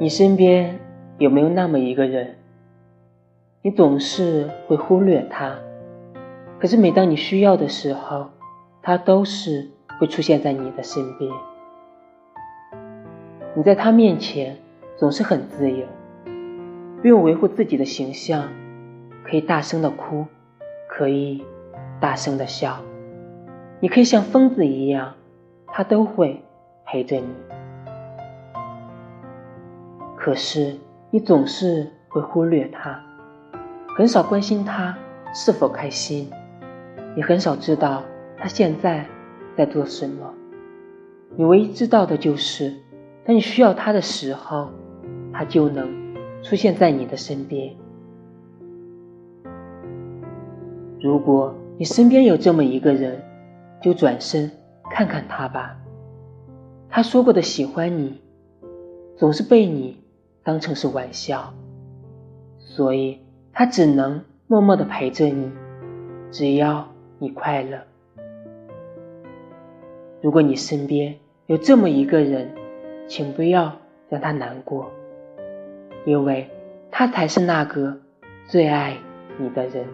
你身边有没有那么一个人？你总是会忽略他，可是每当你需要的时候，他都是会出现在你的身边。你在他面前总是很自由，不用维护自己的形象，可以大声的哭，可以大声的笑，你可以像疯子一样，他都会陪着你。可是你总是会忽略他，很少关心他是否开心，你很少知道他现在在做什么。你唯一知道的就是，当你需要他的时候，他就能出现在你的身边。如果你身边有这么一个人，就转身看看他吧。他说过的喜欢你，总是被你。当成是玩笑，所以他只能默默的陪着你，只要你快乐。如果你身边有这么一个人，请不要让他难过，因为他才是那个最爱你的人。